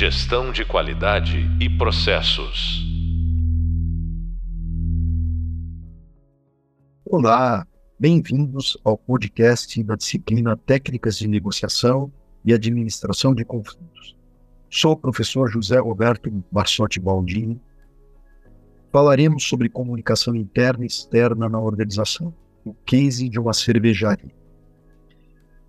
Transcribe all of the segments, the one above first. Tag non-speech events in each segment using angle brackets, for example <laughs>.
Gestão de qualidade e processos. Olá, bem-vindos ao podcast da disciplina Técnicas de Negociação e Administração de Conflitos. Sou o professor José Roberto Barsotti Baldini. Falaremos sobre comunicação interna e externa na organização, o case de uma cervejaria.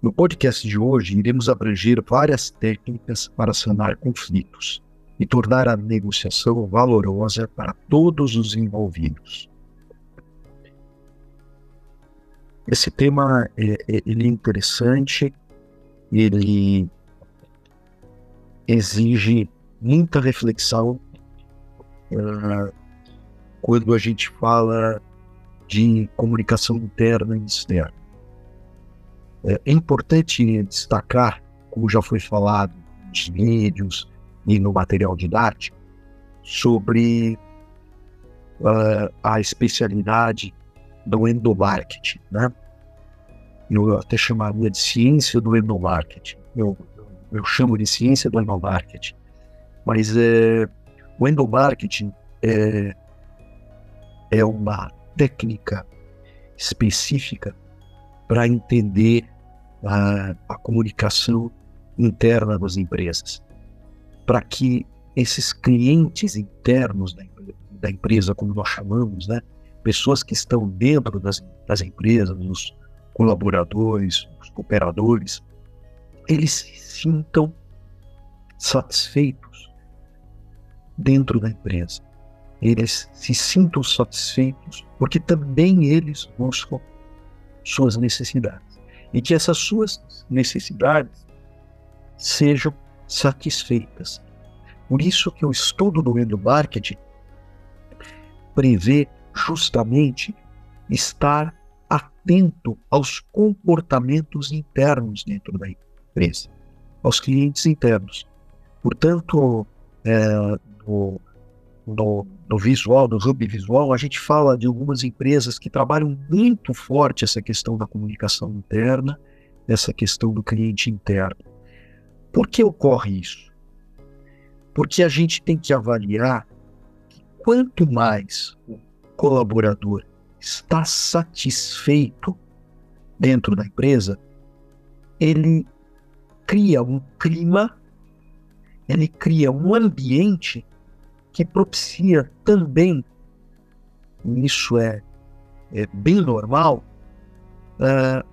No podcast de hoje, iremos abranger várias técnicas para sanar conflitos e tornar a negociação valorosa para todos os envolvidos. Esse tema é, é, ele é interessante, ele exige muita reflexão uh, quando a gente fala de comunicação interna e externa. É, é importante destacar, como já foi falado nos vídeos e no material didático, sobre uh, a especialidade do endomarketing, né? Eu até chamaria de ciência do endomarketing. Eu, eu chamo de ciência do endomarketing. Mas é, o endomarketing é, é uma técnica específica para entender a, a, comunicação interna das empresas, para que esses clientes internos da, da, empresa, como nós chamamos, né, pessoas que estão dentro das, das empresas, os colaboradores, os cooperadores, eles se sintam satisfeitos dentro da empresa. Eles se sintam satisfeitos porque também eles buscam suas necessidades. E que essas suas necessidades sejam satisfeitas. Por isso que o estudo do endomarketing prevê justamente estar atento aos comportamentos internos dentro da empresa, aos clientes internos. Portanto, é, no, no visual, no hub visual, a gente fala de algumas empresas que trabalham muito forte essa questão da comunicação interna, essa questão do cliente interno. Por que ocorre isso? Porque a gente tem que avaliar que quanto mais o colaborador está satisfeito dentro da empresa, ele cria um clima, ele cria um ambiente que propicia também, isso é, é bem normal, uh,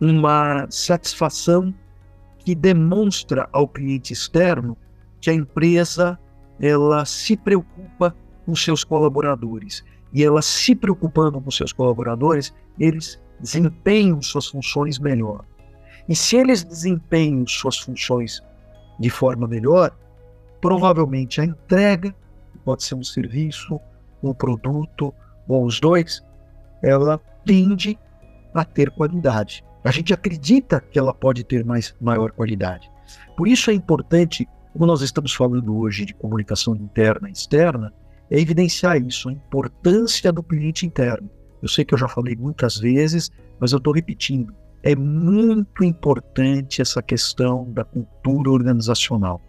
uma satisfação que demonstra ao cliente externo que a empresa ela se preocupa com seus colaboradores e ela se preocupando com seus colaboradores, eles desempenham suas funções melhor. E se eles desempenham suas funções de forma melhor, provavelmente a entrega pode ser um serviço, um produto, ou os dois, ela tende a ter qualidade. A gente acredita que ela pode ter mais, maior qualidade. Por isso é importante, como nós estamos falando hoje de comunicação interna e externa, é evidenciar isso, a importância do cliente interno. Eu sei que eu já falei muitas vezes, mas eu estou repetindo. É muito importante essa questão da cultura organizacional,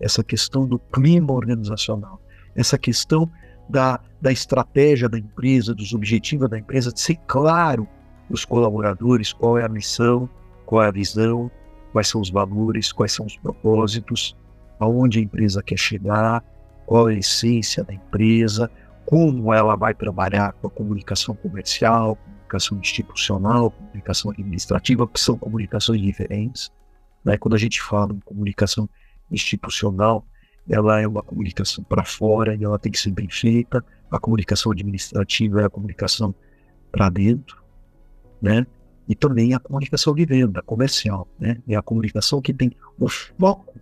essa questão do clima organizacional essa questão da, da estratégia da empresa, dos objetivos da empresa, de ser claro para os colaboradores qual é a missão, qual é a visão, quais são os valores, quais são os propósitos, aonde a empresa quer chegar, qual é a essência da empresa, como ela vai trabalhar com a comunicação comercial, comunicação institucional, comunicação administrativa, que são comunicações diferentes. Né? Quando a gente fala em comunicação institucional, ela é uma comunicação para fora e ela tem que ser bem feita. A comunicação administrativa é a comunicação para dentro, né? E também a comunicação de venda, comercial, né? É a comunicação que tem o foco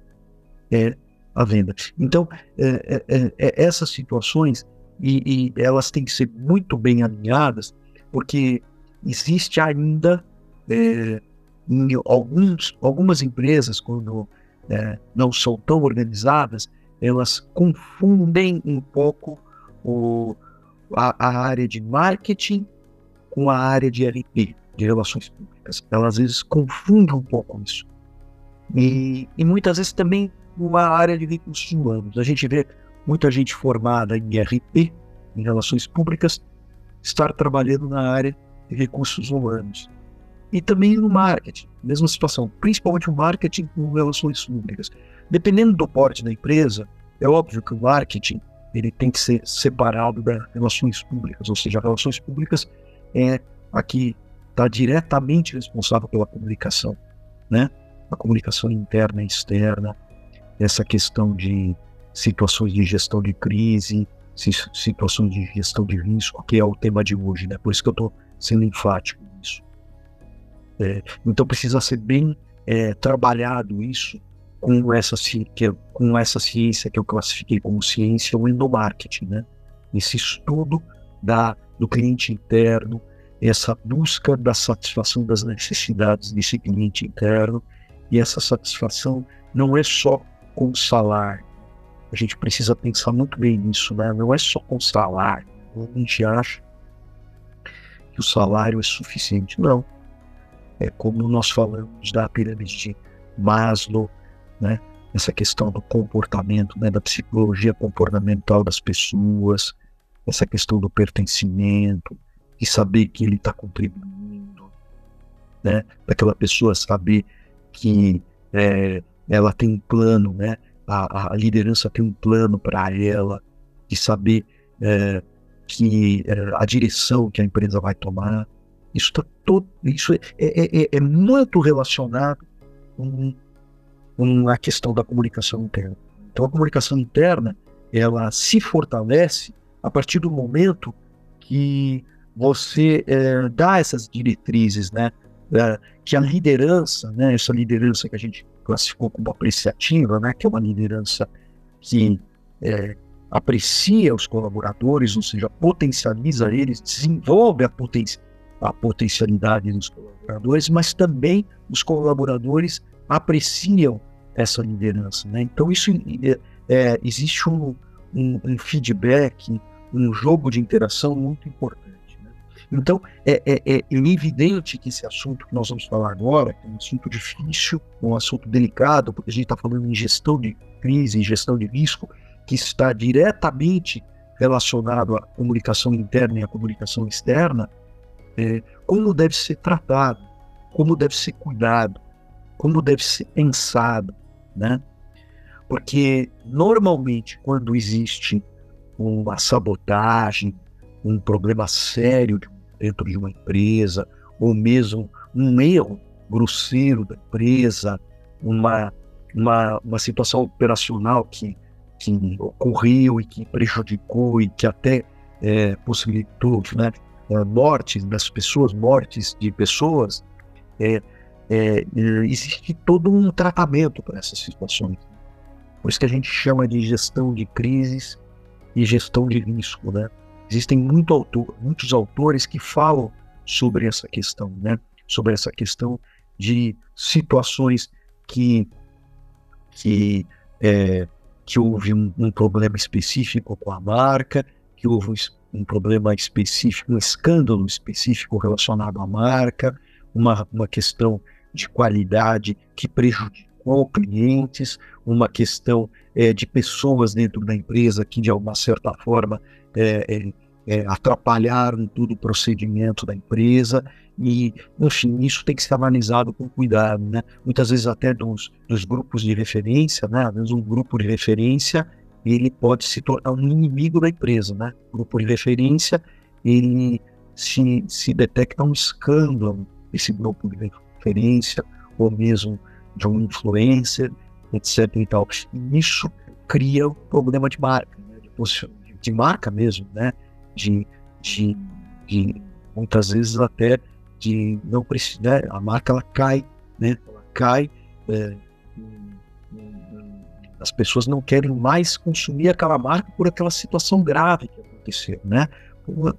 é a venda. Então, é, é, é, é essas situações e, e, elas têm que ser muito bem alinhadas, porque existe ainda é, em alguns, algumas empresas quando é, não são tão organizadas, elas confundem um pouco o, a, a, área de marketing com a área de RP, de relações públicas. Elas às vezes confundem um pouco isso. E, e muitas vezes também numa área de recursos humanos. A gente vê muita gente formada em RP, em relações públicas, estar trabalhando na área de recursos humanos. E também no marketing, mesma situação, principalmente o marketing com relações públicas. Dependendo do porte da empresa, é óbvio que o marketing ele tem que ser separado das relações públicas, ou seja, relações públicas é a que está diretamente responsável pela comunicação, né? A comunicação interna e externa, essa questão de situações de gestão de crise, situações de gestão de risco, que é o tema de hoje, né? Por isso que eu estou sendo enfático. É, então precisa ser bem é, trabalhado isso com essa, com essa ciência que eu classifiquei como ciência, endomarketing, né? Esse estudo da, do cliente interno, essa busca da satisfação das necessidades desse cliente interno, e essa satisfação não é só com salário, a gente precisa pensar muito bem nisso, né? Não é só com salário. A gente acha que o salário é suficiente. Não. É como nós falamos da pirâmide de Maslow, né? Essa questão do comportamento, né? Da psicologia comportamental das pessoas, essa questão do pertencimento, de saber que ele está contribuindo, né? Daquela pessoa saber que é, ela tem um plano, né? a, a liderança tem um plano para ela, de saber é, que é, a direção que a empresa vai tomar. Isso está todo, isso é, é, é, é, muito relacionado com, com a questão da comunicação interna. Então a comunicação interna ela se fortalece a partir do momento que você é, dá essas diretrizes, né? É, que a liderança, né? Essa liderança que a gente classificou como apreciativa, né, que é uma liderança que é, aprecia os colaboradores, ou seja, potencializa eles, desenvolve a, poten a potencialidade dos colaboradores, mas também os colaboradores apreciam essa liderança. Né? Então, isso é, é, existe um, um, um feedback, um jogo de interação muito importante. Então, é, é, é, evidente que esse assunto que nós vamos falar agora é um assunto difícil, um assunto delicado, porque a gente está falando em gestão de crise, em gestão de risco, que está diretamente relacionado à comunicação interna e à comunicação externa, é, como deve ser tratado, como deve ser cuidado, como deve ser pensado, né? Porque normalmente quando existe uma sabotagem, um problema sério de dentro de uma empresa, ou mesmo um erro grosseiro da empresa, uma, uma, uma situação operacional que, que ocorreu e que prejudicou e que até é, possibilitou né, é, mortes das pessoas, mortes de pessoas, é, é, existe todo um tratamento para essas situações. Por isso que a gente chama de gestão de crises e gestão de risco, né? Existem muito autor, muitos autores que falam sobre essa questão, né? Sobre essa questão de situações que que é, que houve um, um, problema específico com a marca, que houve um problema específico, um escândalo específico relacionado à marca, uma, uma questão de qualidade que prejudicou clientes, uma questão é, de pessoas dentro da empresa que, de alguma certa forma, é, é, é, atrapalharam todo o procedimento da empresa e, enfim, isso tem que ser analisado com cuidado, né? Muitas vezes até dos, dos grupos de referência, né? Às vezes um grupo de referência ele pode se tornar um inimigo da empresa, né? Grupo de referência ele se, se detecta um escândalo esse grupo de referência ou mesmo de um influencer, etc. E tal. Isso cria um problema de marca, né? de, de marca mesmo, né? de, de, de muitas vezes até de não precisar, né? a marca ela cai, né? Ela cai, é, as pessoas não querem mais consumir aquela marca por aquela situação grave que aconteceu, né?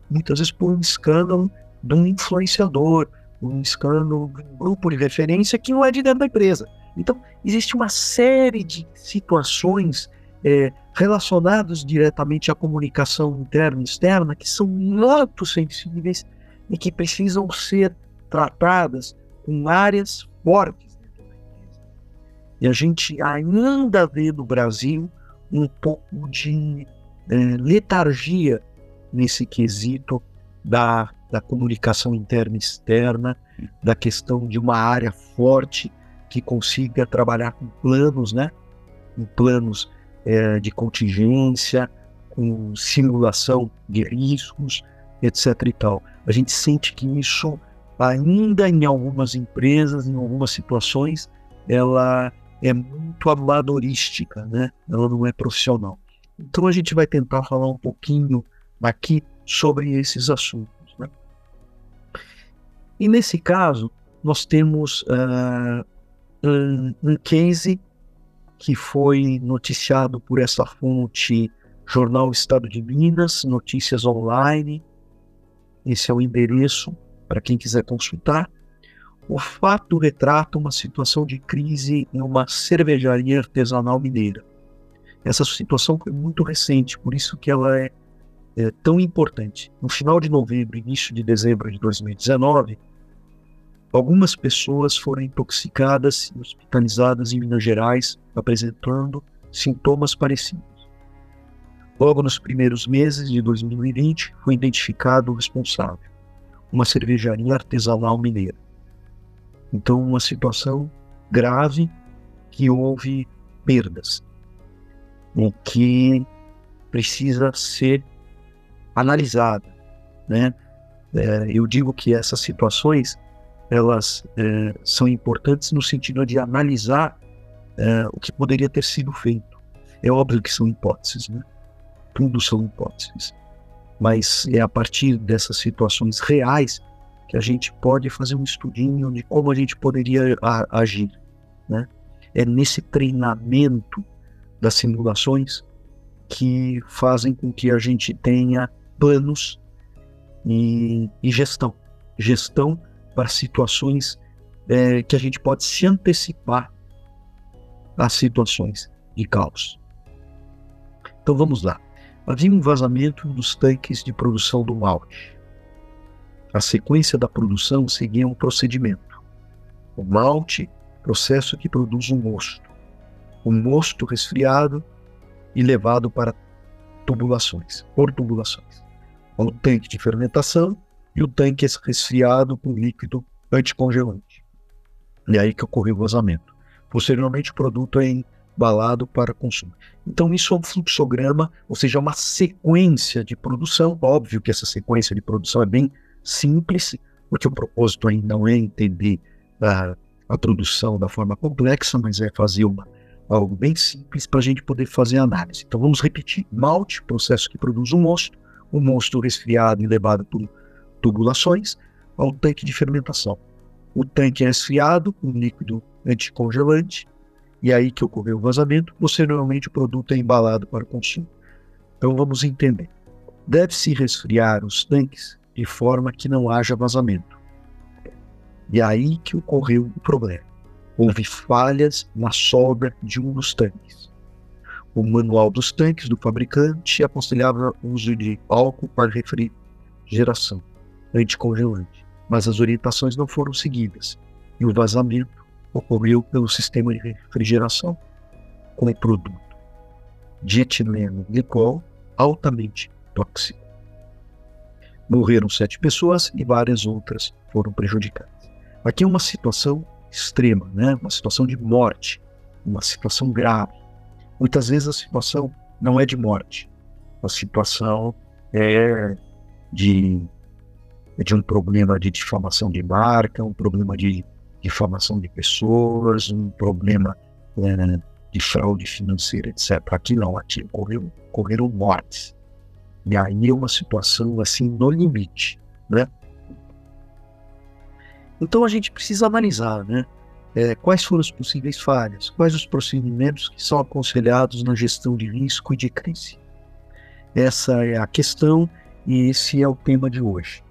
muitas vezes por um escândalo de um influenciador, um escândalo de um grupo de referência que não é de dentro da empresa. Então, existe uma série de situações é, relacionados diretamente à comunicação interna e externa, que são muito sensíveis e que precisam ser tratadas com áreas fortes. E a gente ainda vê no Brasil um pouco de é, letargia nesse quesito da, da comunicação interna e externa, da questão de uma área forte que consiga trabalhar com planos, né? Com planos é, de contingência, com simulação de riscos, etc. e tal. A gente sente que isso ainda em algumas empresas, em algumas situações, ela é muito amadorística, né? Ela não é profissional. Então a gente vai tentar falar um pouquinho aqui sobre esses assuntos. Né? E nesse caso, nós temos uh, um, um case que foi noticiado por essa fonte Jornal Estado de Minas, Notícias Online. Esse é o endereço para quem quiser consultar. O fato retrata uma situação de crise em uma cervejaria artesanal mineira. Essa situação foi muito recente, por isso que ela é, é tão importante. No final de novembro, início de dezembro de 2019, algumas pessoas foram intoxicadas e hospitalizadas em Minas Gerais, apresentando sintomas parecidos. Logo nos primeiros meses de 2020, foi identificado o responsável, uma cervejaria artesanal mineira. Então, uma situação grave que houve perdas e que precisa ser analisada, né? É, eu digo que essas situações elas é, são importantes no sentido de analisar é, o que poderia ter sido feito. É óbvio que são hipóteses, né? Tudo são hipóteses. Mas é a partir dessas situações reais que a gente pode fazer um estudinho de como a gente poderia a, agir. Né? É nesse treinamento das simulações que fazem com que a gente tenha planos e, e gestão. Gestão para situações é, que a gente pode se antecipar às situações de caos. Então vamos lá. Havia um vazamento dos tanques de produção do malte. A sequência da produção seguia um procedimento. O malte, processo que produz um mosto. O mosto resfriado e levado para tubulações, por tubulações. O tanque de fermentação e o tanque resfriado com líquido anticongelante. E aí que ocorreu o vazamento. Posteriormente, o produto é embalado para consumo. Então, isso é um fluxograma, ou seja, uma sequência de produção. Óbvio que essa sequência de produção é bem simples, porque o propósito ainda não é entender a, a produção da forma complexa, mas é fazer uma, algo bem simples para a gente poder fazer análise. Então vamos repetir: malte, processo que produz um mosto, o um mosto resfriado e levado por tubulações ao tanque de fermentação. O tanque é resfriado com líquido anticongelante, e aí que ocorreu o vazamento, posteriormente o produto é embalado para consumo. Então vamos entender. Deve-se resfriar os tanques de forma que não haja vazamento. E aí que ocorreu o problema. Houve falhas na sobra de um dos tanques. O manual dos tanques do fabricante aconselhava o uso de álcool para refrigeração anticongelante, mas as orientações não foram seguidas e o vazamento ocorreu pelo sistema de refrigeração com o produto de etileno glicol altamente tóxico. Morreram sete pessoas e várias outras foram prejudicadas. Aqui é uma situação extrema, né? uma situação de morte, uma situação grave. Muitas vezes a situação não é de morte, a situação é de, de um problema de difamação de marca, um problema de difamação de pessoas, um problema é, de fraude financeira, etc. Aqui não, aqui ocorreram, ocorreram mortes. E aí é uma situação assim no limite, né? Então a gente precisa analisar, né? É, quais foram as possíveis falhas, quais os procedimentos que são aconselhados na gestão de risco e de crise. Essa é a questão e esse é o tema de hoje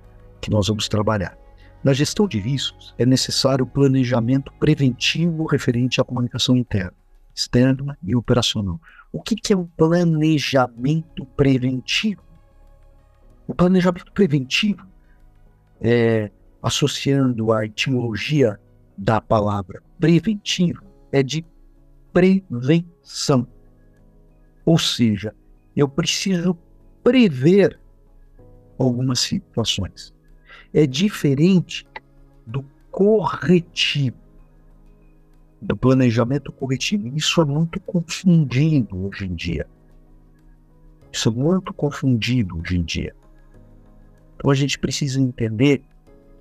que nós vamos trabalhar. Na gestão de riscos é necessário planejamento preventivo referente à comunicação interna, externa e operacional. O que, que é um planejamento preventivo? O planejamento preventivo, é, associando a etimologia da palavra preventivo, é de prevenção. Ou seja, eu preciso prever algumas situações. É diferente do corretivo, do planejamento corretivo. Isso é muito confundido hoje em dia. Isso é muito confundido hoje em dia. Então a gente precisa entender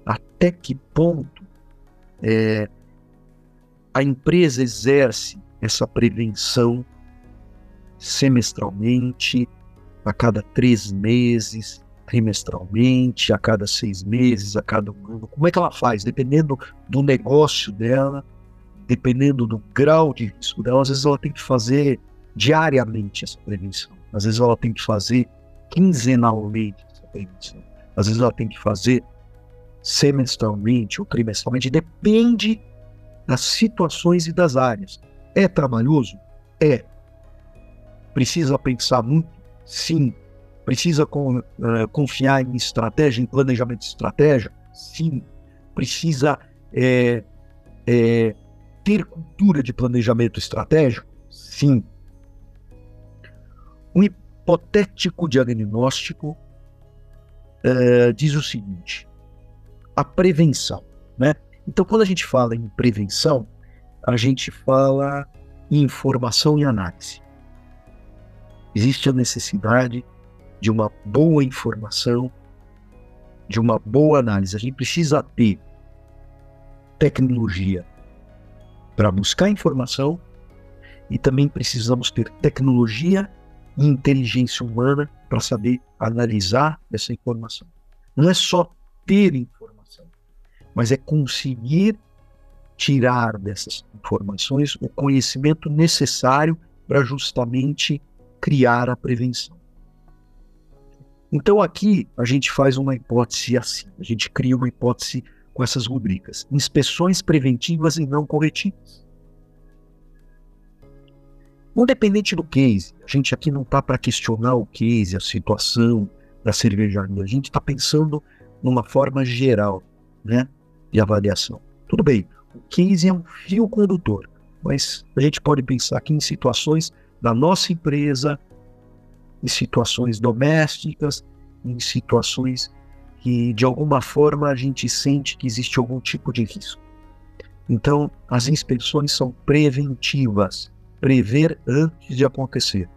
até que ponto é, a empresa exerce essa prevenção semestralmente, a cada três meses, trimestralmente, a cada seis meses, a cada um ano. Como é que ela faz? Dependendo do negócio dela, dependendo do grau de risco dela, às vezes ela tem que fazer diariamente essa prevenção. Às vezes ela tem que fazer quinzenalmente essa prevenção. Às vezes ela tem que fazer semestralmente ou trimestralmente. Depende das situações e das áreas. É trabalhoso? É. Precisa pensar muito? Sim. Precisa com, uh, confiar em estratégia, em planejamento de estratégia? Sim. Precisa é, é, ter cultura de planejamento estratégico? Sim. Um hipotético diagnóstico uh, diz o seguinte: a prevenção, né? Então, quando a gente fala em prevenção, a gente fala em informação e análise. Existe a necessidade de uma boa informação, de uma boa análise. A gente precisa ter tecnologia para buscar informação e também precisamos ter tecnologia e inteligência humana para saber analisar essa informação. Não é só ter informação mas é conseguir tirar dessas informações o conhecimento necessário para justamente criar a prevenção. Então aqui a gente faz uma hipótese assim, a gente cria uma hipótese com essas rubricas: inspeções preventivas e não corretivas. Independente do case, a gente aqui não está para questionar o case, a situação da cervejaria, a gente está pensando numa forma geral, né? de avaliação. Tudo bem, o 15 é um fio condutor, mas a gente pode pensar aqui em situações da nossa empresa, em situações domésticas, em situações que de alguma forma a gente sente que existe algum tipo de risco. Então, as inspeções são preventivas, prever antes de acontecer,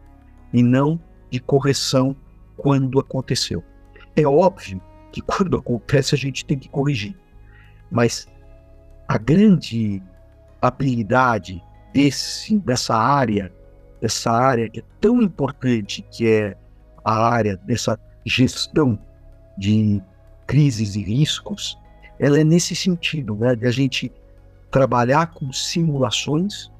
e não de correção quando aconteceu. É óbvio que quando acontece a gente tem que corrigir. Mas a grande habilidade desse, dessa área, dessa área que é tão importante, que é a área dessa gestão de crises e riscos, ela é nesse sentido, né, de a gente trabalhar com simulações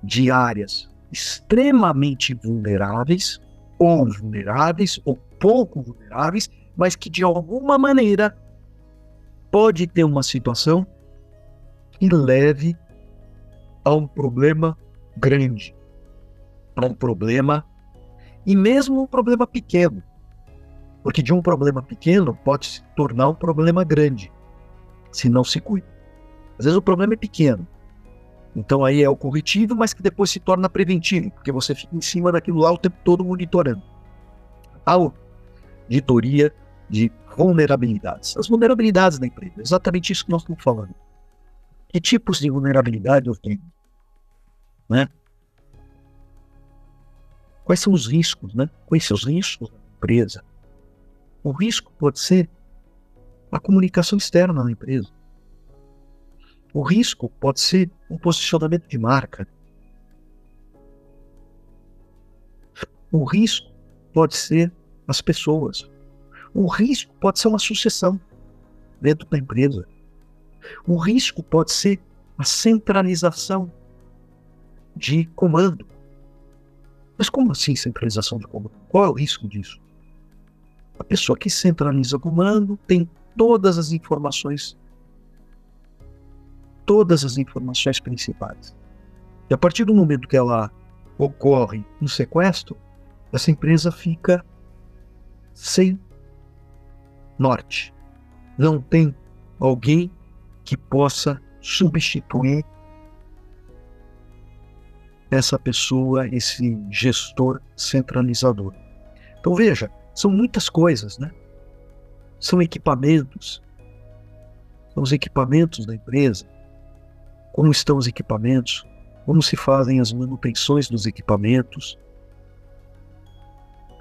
de áreas extremamente vulneráveis, ou vulneráveis, ou pouco vulneráveis, mas que de alguma maneira pode ter uma situação que leve a um problema grande, a um problema e mesmo um problema pequeno, porque de um problema pequeno pode se tornar um problema grande se não se cuida. Às vezes o problema é pequeno, então aí é o corretivo, mas que depois se torna preventivo, porque você fica em cima daquilo lá o tempo todo monitorando. A auditoria de vulnerabilidades. As vulnerabilidades da empresa, exatamente isso que nós estamos falando. Que tipos de vulnerabilidade eu tenho? Né? Quais são os riscos, né? Quais são os riscos da empresa? O risco pode ser a comunicação externa na empresa. O risco pode ser um posicionamento de marca. O risco pode ser as pessoas. O risco pode ser uma sucessão dentro da empresa. O risco pode ser a centralização de comando. Mas como assim centralização de comando? Qual é o risco disso? A pessoa que centraliza o comando tem todas as informações, todas as informações principais. E a partir do momento que ela ocorre um sequestro, essa empresa fica sem norte. Não tem alguém que possa substituir essa pessoa, esse gestor centralizador. Então veja, são muitas coisas, né? São equipamentos, são os equipamentos da empresa, como estão os equipamentos, como se fazem as manutenções dos equipamentos,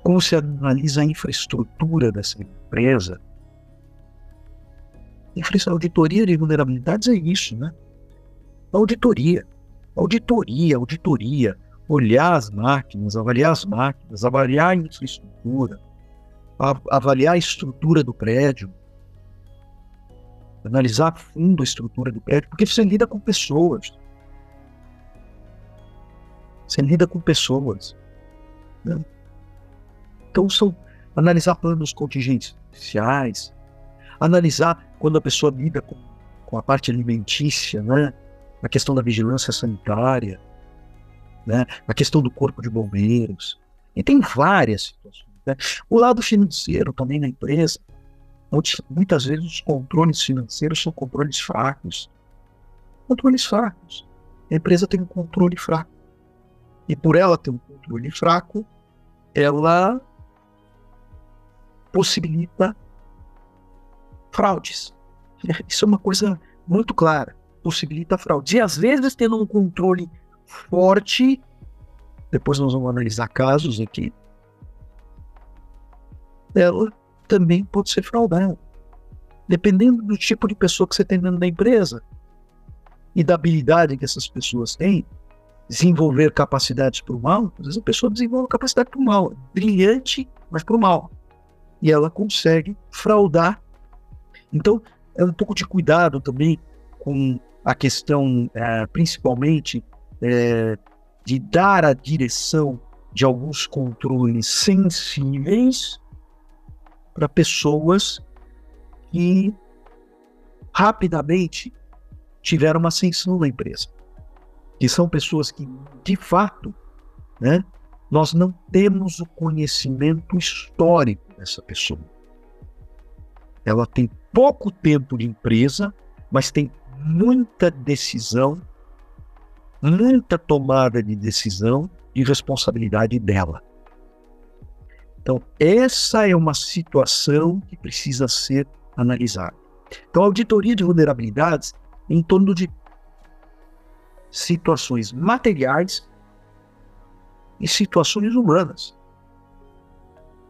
como se analisa a infraestrutura dessa empresa. A auditoria de vulnerabilidades é isso, né? Auditoria, auditoria, auditoria, olhar as máquinas, avaliar as máquinas, avaliar a infraestrutura, avaliar a estrutura do prédio, analisar a fundo a estrutura do prédio, porque você lida com pessoas. Você lida com pessoas. Né? Então, são analisar planos contingenciais, analisar quando a pessoa lida com, com a parte alimentícia, né? a questão da vigilância sanitária, né? a questão do corpo de bombeiros. E tem várias situações. Né? O lado financeiro também na empresa, muitas vezes os controles financeiros são controles fracos. Controles fracos. A empresa tem um controle fraco. E por ela ter um controle fraco, ela possibilita fraudes. <laughs> Isso é uma coisa muito clara. Possibilita fraudes. E às vezes, tendo um controle forte, depois nós vamos analisar casos aqui, ela também pode ser fraudada. Dependendo do tipo de pessoa que você tem dentro da empresa e da habilidade que essas pessoas têm, desenvolver capacidades para o mal, às vezes a pessoa desenvolve capacidade para o mal, brilhante, mas para o mal. E ela consegue fraudar. Então, é um pouco de cuidado também com a questão, é, principalmente, é, de dar a direção de alguns controles sensíveis para pessoas que rapidamente tiveram uma ascensão na empresa. Que são pessoas que, de fato, né, nós não temos o conhecimento histórico dessa pessoa. Ela tem pouco tempo de empresa, mas tem muita decisão, muita tomada de decisão e responsabilidade dela. Então, essa é uma situação que precisa ser analisada. Então, a auditoria de vulnerabilidades em torno de situações materiais e situações humanas.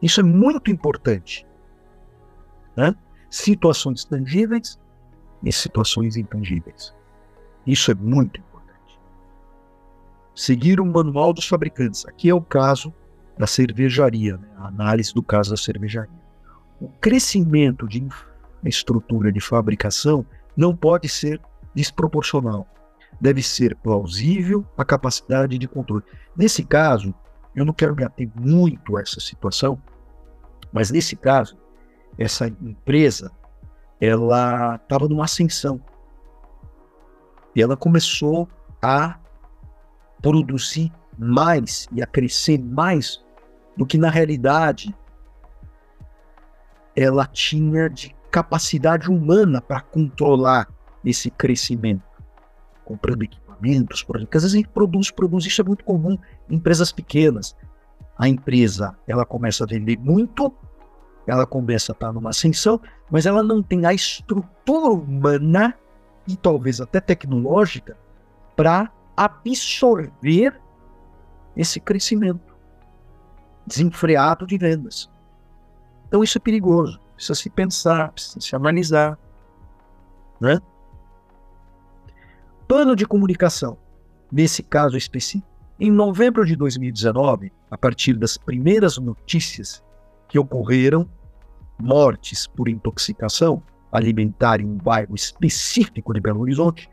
Isso é muito importante. Né? Situações tangíveis e situações intangíveis. Isso é muito importante. Seguir o manual dos fabricantes. Aqui é o caso da cervejaria, né? a análise do caso da cervejaria. O crescimento de infraestrutura de fabricação não pode ser desproporcional. Deve ser plausível a capacidade de controle. Nesse caso, eu não quero me ater muito a essa situação, mas nesse caso, essa empresa ela estava numa ascensão e ela começou a produzir mais e a crescer mais do que na realidade ela tinha de capacidade humana para controlar esse crescimento, comprando equipamentos, porque às vezes a gente produz, produz, isso é muito comum em empresas pequenas. A empresa, ela começa a vender muito, ela começa a estar numa ascensão, mas ela não tem a estrutura humana e talvez até tecnológica para absorver esse crescimento desenfreado de vendas. Então isso é perigoso, precisa se pensar, precisa se analisar. Né? Plano de comunicação. Nesse caso específico, em novembro de 2019, a partir das primeiras notícias que ocorreram mortes por intoxicação alimentar em um bairro específico de Belo Horizonte,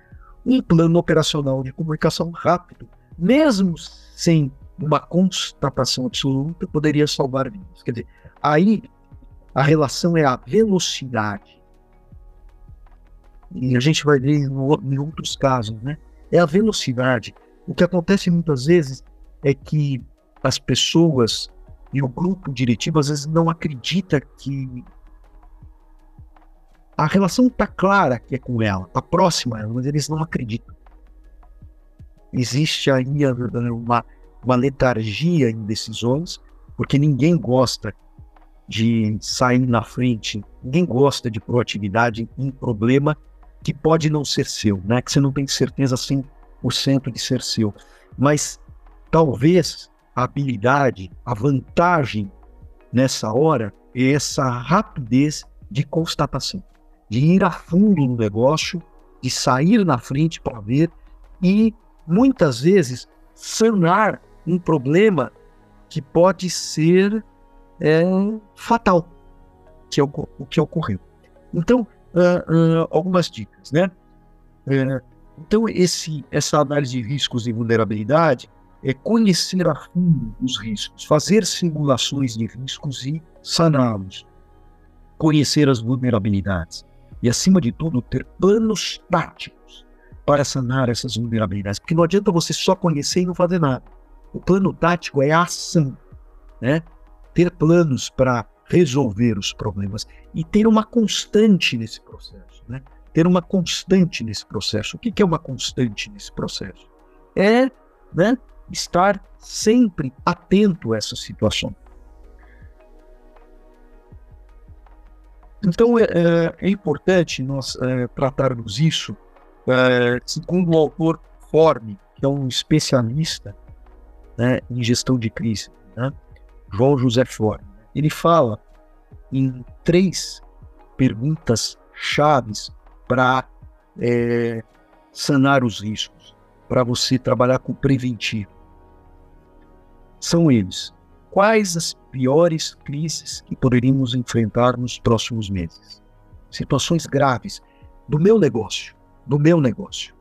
um plano operacional de comunicação rápido, mesmo sem uma constatação absoluta poderia salvar vidas. Quer dizer, aí a relação é a velocidade. E a gente vai ver em outros casos, né? É a velocidade. O que acontece muitas vezes é que as pessoas e o grupo diretivo às vezes não acredita que a relação está clara que é com ela, está próxima a ela, mas eles não acreditam. existe aí uma, uma letargia em decisões, porque ninguém gosta de sair na frente, ninguém gosta de proatividade em problema que pode não ser seu, né? que você não tem certeza 100% de ser seu. Mas talvez a habilidade, a vantagem nessa hora é essa rapidez de constatação, de ir a fundo no negócio, de sair na frente para ver e muitas vezes sanar um problema que pode ser é, fatal, que é o, o, que ocorreu. Então, uh, uh, algumas dicas, né? Uh, então, esse, essa análise de riscos e vulnerabilidade é conhecer a fundo os riscos, fazer simulações de riscos e saná-los, conhecer as vulnerabilidades e, acima de tudo, ter planos táticos para sanar essas vulnerabilidades, porque não adianta você só conhecer e não fazer nada. O plano tático é a ação, né? Ter planos para resolver os problemas e ter uma constante nesse processo, né? Ter uma constante nesse processo. O que é uma constante nesse processo? É, né? Estar sempre atento a essa situação. Então é, é, é importante nós é, tratarmos isso é, segundo o autor Forme, que é um especialista né, em gestão de crise, né, João José Forme. Ele fala em três perguntas chaves para é, sanar os riscos, para você trabalhar com preventivo. São eles: quais as piores crises que poderíamos enfrentar nos próximos meses? Situações graves do meu negócio, do meu negócio.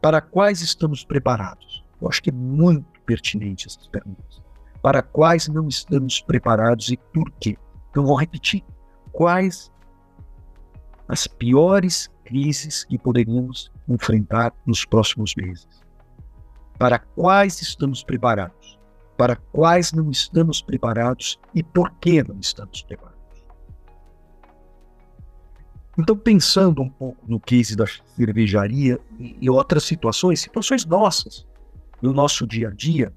Para quais estamos preparados? Eu acho que é muito pertinente essas perguntas. Para quais não estamos preparados e por quê? Então, vou repetir. Quais as piores crises que poderíamos enfrentar nos próximos meses? Para quais estamos preparados? Para quais não estamos preparados e por que não estamos preparados? Então, pensando um pouco no case da cervejaria e outras situações, situações nossas, no nosso dia a dia,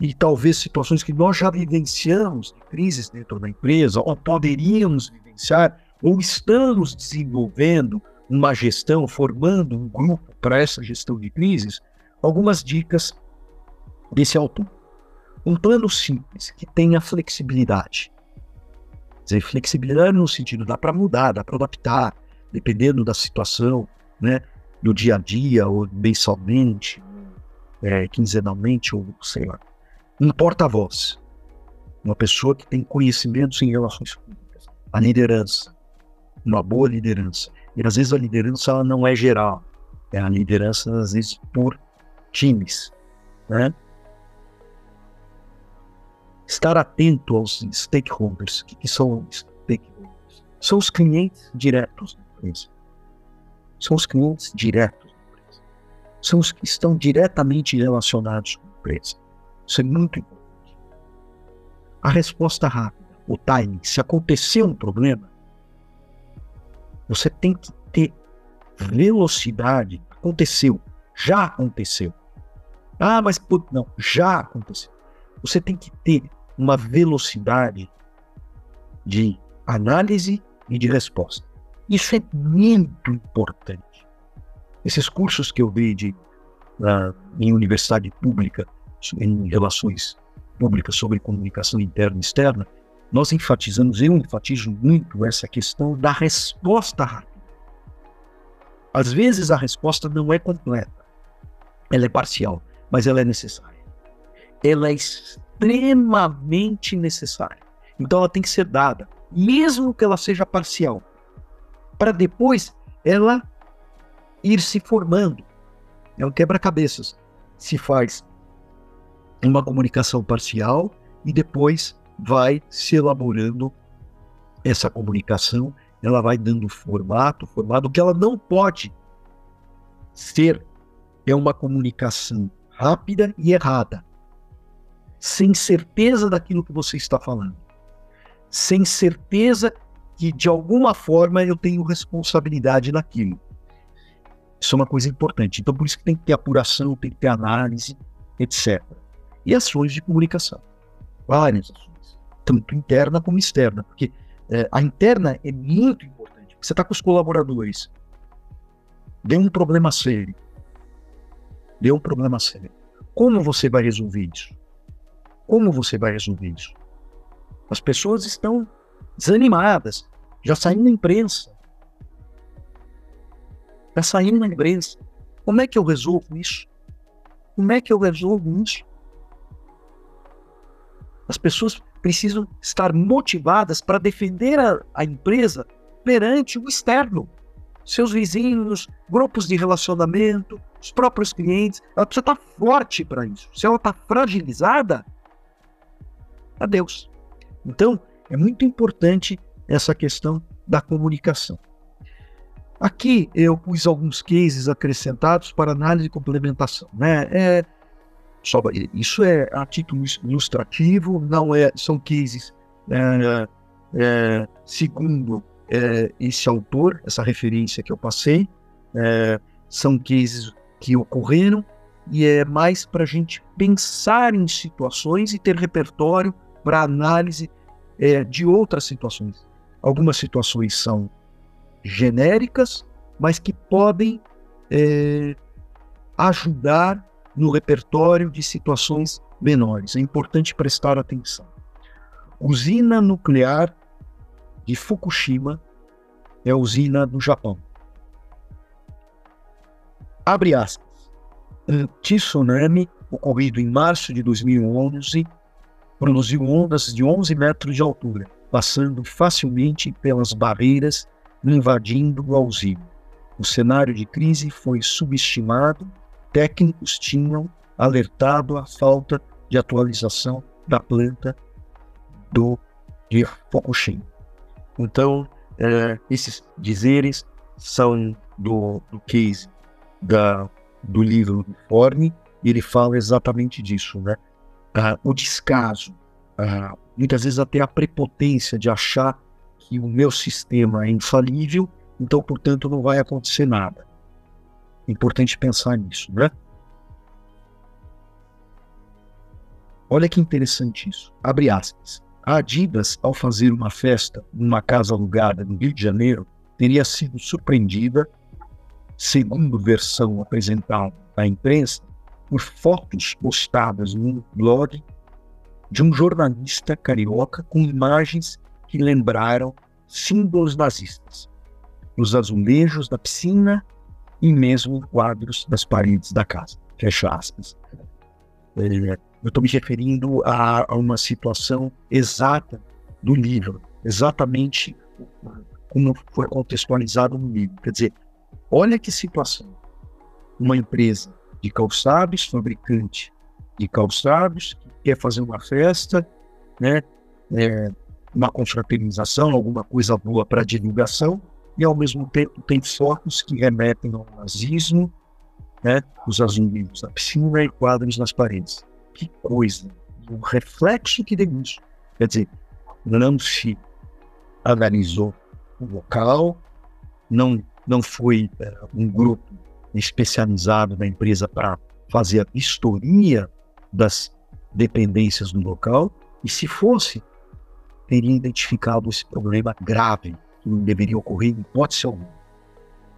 e talvez situações que nós já vivenciamos, crises dentro da empresa, ou poderíamos vivenciar, ou estamos desenvolvendo uma gestão, formando um grupo para essa gestão de crises, algumas dicas desse autor. Um plano simples, que tenha flexibilidade. Quer dizer, flexibilidade no sentido, dá para mudar, dá para adaptar, dependendo da situação, né, do dia a dia, ou mensalmente, é, quinzenalmente, ou sei lá um porta-voz, uma pessoa que tem conhecimentos em relações públicas, a liderança, uma boa liderança. E às vezes a liderança ela não é geral, é a liderança às vezes por times, né? Estar atento aos stakeholders. O que são stakeholders? São os clientes diretos da empresa. São os clientes diretos. São os que estão diretamente relacionados com a empresa. Isso é muito importante. A resposta rápida, o timing. Se acontecer um problema, você tem que ter velocidade. Aconteceu, já aconteceu. Ah, mas não, já aconteceu. Você tem que ter uma velocidade de análise e de resposta. Isso é muito importante. Esses cursos que eu vi de, em universidade pública, em relações públicas sobre comunicação interna e externa, nós enfatizamos, eu enfatizo muito essa questão da resposta rápida. Às vezes a resposta não é completa, ela é parcial, mas ela é necessária. Ela é extremamente necessária. Então ela tem que ser dada, mesmo que ela seja parcial, para depois ela ir se formando. É um quebra-cabeças. Se faz uma comunicação parcial e depois vai se elaborando essa comunicação, ela vai dando formato, formato. Que ela não pode ser é uma comunicação rápida e errada, sem certeza daquilo que você está falando, sem certeza que de alguma forma eu tenho responsabilidade naquilo, Isso é uma coisa importante. Então, por isso que tem que ter apuração, tem que ter análise, etc. E ações de comunicação. Várias ações. Tanto interna como externa. Porque é, a interna é muito importante. Você está com os colaboradores. Deu um problema sério. Deu um problema sério. Como você vai resolver isso? Como você vai resolver isso? As pessoas estão desanimadas. Já saiu na imprensa. Já saiu na imprensa. Como é que eu resolvo isso? Como é que eu resolvo isso? As pessoas precisam estar motivadas para defender a, a empresa perante o externo, seus vizinhos, grupos de relacionamento, os próprios clientes. Ela precisa estar forte para isso. Se ela está fragilizada, adeus. Então, é muito importante essa questão da comunicação. Aqui eu pus alguns cases acrescentados para análise e complementação. Né? É, só, isso é a título ilustrativo, não é, são cases é, é, segundo é, esse autor, essa referência que eu passei, é, são cases que ocorreram e é mais para a gente pensar em situações e ter repertório para análise é, de outras situações. Algumas situações são genéricas, mas que podem é, ajudar no repertório de situações menores. É importante prestar atenção. Usina nuclear de Fukushima é a usina do Japão. Abre aspas. Um tsunami ocorrido em março de 2011 produziu ondas de 11 metros de altura, passando facilmente pelas barreiras, invadindo a usina. O cenário de crise foi subestimado técnicos tinham alertado a falta de atualização da planta do de Fukushima. Então, é, esses dizeres são do, do case da, do livro do Forne, ele fala exatamente disso, né? Ah, o descaso, ah, muitas vezes até a prepotência de achar que o meu sistema é infalível, então, portanto, não vai acontecer nada. Importante pensar nisso, né? Olha que interessante isso. Abre aspas. A Adidas, ao fazer uma festa numa casa alugada no Rio de Janeiro, teria sido surpreendida, segundo versão apresentada à imprensa, por fotos postadas no blog de um jornalista carioca com imagens que lembraram símbolos nazistas. Os azulejos da piscina e mesmo quadros das paredes da casa. Fecha aspas. É, eu estou me referindo a, a, uma situação exata do livro, exatamente como foi contextualizado no livro. Quer dizer, olha que situação. Uma empresa de calçados, fabricante de calçados, que quer fazer uma festa, né, é, uma confraternização, alguma coisa boa para divulgação, e ao mesmo tempo tem fotos que remetem ao nazismo, né? os azuis da piscina e quadros nas paredes. Que coisa! O reflexo que deu isso. Quer dizer, não se analisou o local, não, não foi é, um grupo especializado da empresa para fazer a vistoria das dependências do local, e se fosse, teria identificado esse problema grave que não deveria ocorrer em hipótese alguma.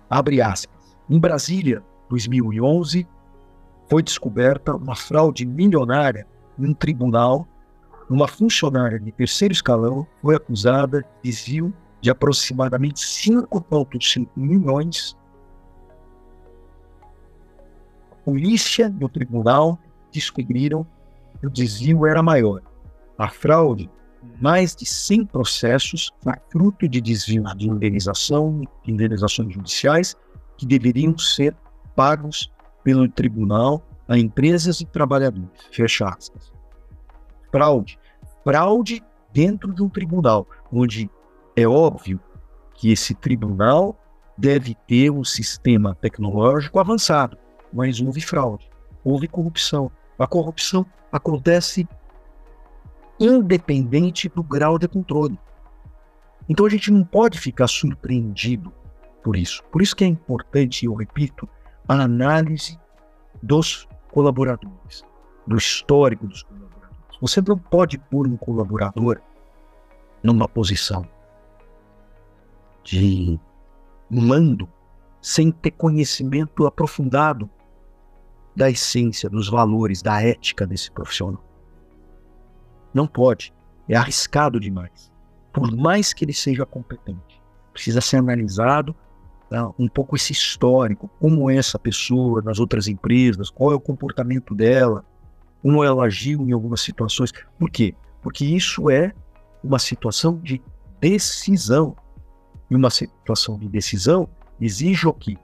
Abre aspas. Em Brasília, 2011, foi descoberta uma fraude milionária em um tribunal. Uma funcionária de terceiro escalão foi acusada de desvio de aproximadamente 5,5 milhões. A polícia e o tribunal descobriram que o desvio era maior. A fraude mais de 100 processos fruto de desvio de indenização, indenizações judiciais, que deveriam ser pagos pelo tribunal a empresas e trabalhadores. Fecha aspas. Fraude. Fraude dentro de um tribunal, onde é óbvio que esse tribunal deve ter um sistema tecnológico avançado, mas houve fraude, houve corrupção. A corrupção acontece independente do grau de controle. Então a gente não pode ficar surpreendido por isso. Por isso que é importante, eu repito, a análise dos colaboradores, do histórico dos colaboradores. Você não pode pôr um colaborador numa posição de mando sem ter conhecimento aprofundado da essência, dos valores, da ética desse profissional. Não pode. É arriscado demais. Por mais que ele seja competente. Precisa ser analisado tá, um pouco esse histórico, como é essa pessoa nas outras empresas, qual é o comportamento dela, como ela agiu em algumas situações. Por quê? Porque isso é uma situação de decisão. E uma situação de decisão exige o quê?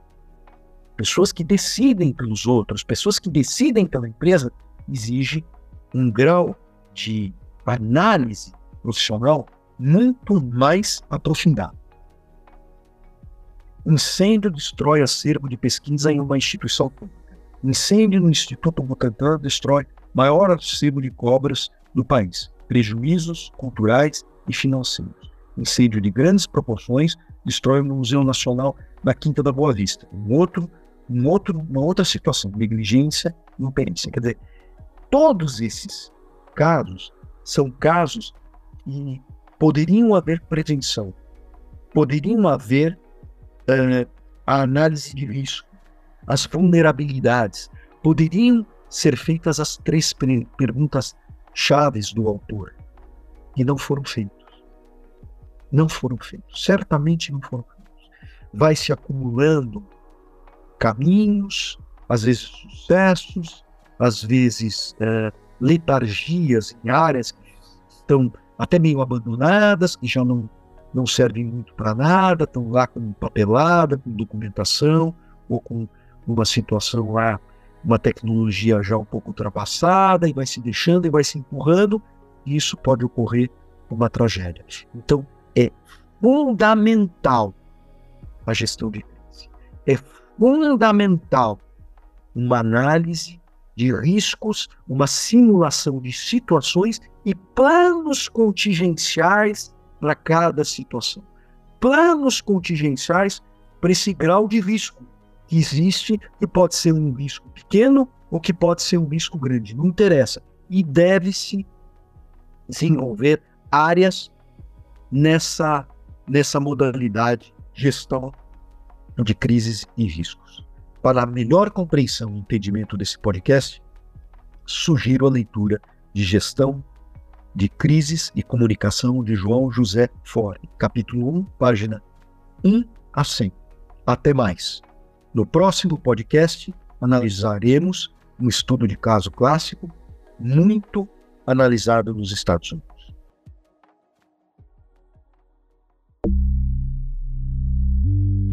Pessoas que decidem pelos outros, pessoas que decidem pela empresa, exige um grau de análise profissional muito mais aprofundado. Incêndio destrói acervo de pesquisa em uma instituição pública. Incêndio no Instituto Butantan destrói maior acervo de cobras do país. Prejuízos culturais e financeiros. Incêndio de grandes proporções destrói o Museu Nacional da Quinta da Boa Vista. Um outro, um outro, uma outra situação, negligência e imperícia. Quer dizer, todos esses casos são casos que poderiam haver prevenção, poderiam haver uh, a análise de risco, as vulnerabilidades, poderiam ser feitas as três perguntas chaves do autor e não foram feitos. Não foram feitos, certamente não foram feitos. Vai se acumulando caminhos, às vezes sucessos, às vezes uh, letargias em áreas que estão até meio abandonadas, que já não, não servem muito para nada, estão lá com papelada, com documentação, ou com uma situação lá, uma tecnologia já um pouco ultrapassada, e vai se deixando e vai se empurrando, e isso pode ocorrer uma tragédia. Então, é fundamental a gestão de crise. É fundamental uma análise de riscos, uma simulação de situações e planos contingenciais para cada situação. Planos contingenciais para esse grau de risco que existe, que pode ser um risco pequeno ou que pode ser um risco grande, não interessa. E deve-se desenvolver áreas nessa, nessa modalidade gestão de crises e riscos. Para melhor compreensão e entendimento desse podcast, sugiro a leitura de Gestão de Crises e Comunicação de João José Fore, capítulo 1, página 1 a 100. Até mais. No próximo podcast, analisaremos um estudo de caso clássico muito analisado nos Estados Unidos.